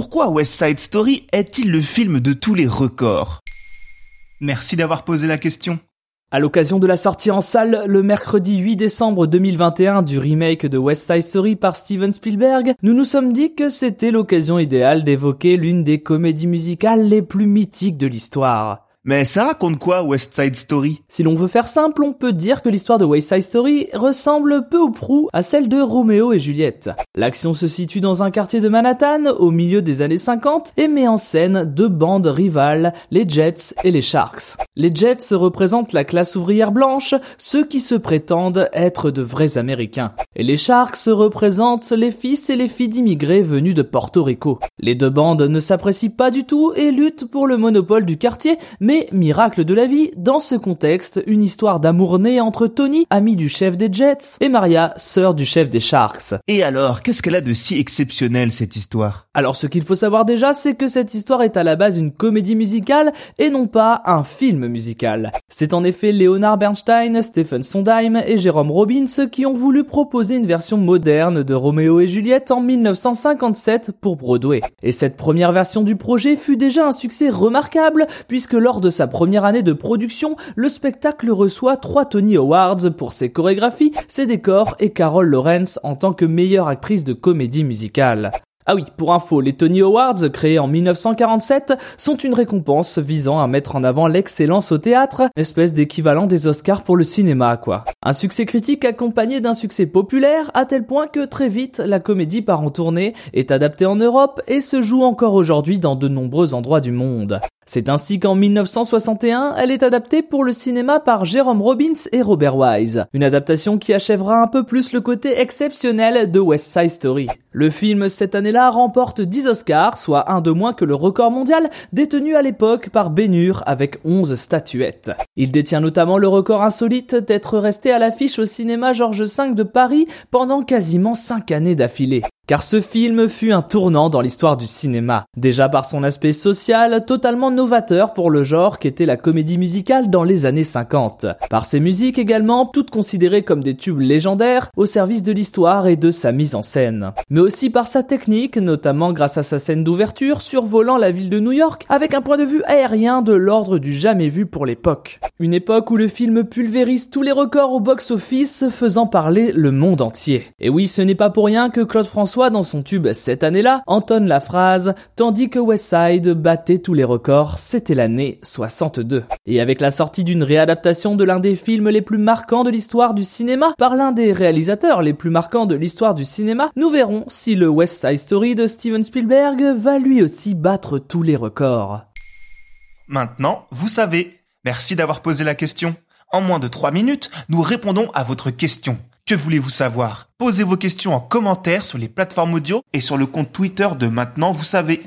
pourquoi West Side Story est-il le film de tous les records? Merci d'avoir posé la question. À l'occasion de la sortie en salle le mercredi 8 décembre 2021 du remake de West Side Story par Steven Spielberg, nous nous sommes dit que c'était l'occasion idéale d'évoquer l'une des comédies musicales les plus mythiques de l'histoire. Mais ça raconte quoi West Side Story? Si l'on veut faire simple, on peut dire que l'histoire de West Side Story ressemble peu ou prou à celle de Roméo et Juliette. L'action se situe dans un quartier de Manhattan au milieu des années 50 et met en scène deux bandes rivales, les Jets et les Sharks. Les Jets représentent la classe ouvrière blanche, ceux qui se prétendent être de vrais Américains. Et les Sharks représentent les fils et les filles d'immigrés venus de Porto Rico. Les deux bandes ne s'apprécient pas du tout et luttent pour le monopole du quartier, mais miracle de la vie, dans ce contexte, une histoire d'amour né entre Tony, ami du chef des Jets, et Maria, sœur du chef des Sharks. Et alors, qu'est-ce qu'elle a de si exceptionnel cette histoire? Alors ce qu'il faut savoir déjà, c'est que cette histoire est à la base une comédie musicale et non pas un film C'est en effet Leonard Bernstein, Stephen Sondheim et Jérôme Robbins qui ont voulu proposer une version moderne de Roméo et Juliette en 1957 pour Broadway. Et cette première version du projet fut déjà un succès remarquable puisque lors de de sa première année de production, le spectacle reçoit trois Tony Awards pour ses chorégraphies, ses décors et Carol Lawrence en tant que meilleure actrice de comédie musicale. Ah oui, pour info, les Tony Awards, créés en 1947, sont une récompense visant à mettre en avant l'excellence au théâtre, espèce d'équivalent des Oscars pour le cinéma, quoi. Un succès critique accompagné d'un succès populaire, à tel point que très vite, la comédie part en tournée, est adaptée en Europe et se joue encore aujourd'hui dans de nombreux endroits du monde. C'est ainsi qu'en 1961, elle est adaptée pour le cinéma par Jérôme Robbins et Robert Wise. Une adaptation qui achèvera un peu plus le côté exceptionnel de West Side Story. Le film, cette année-là, remporte 10 Oscars, soit un de moins que le record mondial détenu à l'époque par Hur avec 11 statuettes. Il détient notamment le record insolite d'être resté à l'affiche au cinéma Georges V de Paris pendant quasiment 5 années d'affilée. Car ce film fut un tournant dans l'histoire du cinéma. Déjà par son aspect social, totalement novateur pour le genre qu'était la comédie musicale dans les années 50. Par ses musiques également, toutes considérées comme des tubes légendaires au service de l'histoire et de sa mise en scène. Mais aussi par sa technique, notamment grâce à sa scène d'ouverture survolant la ville de New York avec un point de vue aérien de l'ordre du jamais vu pour l'époque. Une époque où le film pulvérise tous les records au box-office faisant parler le monde entier. Et oui, ce n'est pas pour rien que Claude François dans son tube cette année-là, entonne la phrase Tandis que Westside battait tous les records, c'était l'année 62. Et avec la sortie d'une réadaptation de l'un des films les plus marquants de l'histoire du cinéma par l'un des réalisateurs les plus marquants de l'histoire du cinéma, nous verrons si le West Side Story de Steven Spielberg va lui aussi battre tous les records. Maintenant, vous savez. Merci d'avoir posé la question. En moins de 3 minutes, nous répondons à votre question. Que voulez-vous savoir? Posez vos questions en commentaire sur les plateformes audio et sur le compte Twitter de Maintenant, vous savez.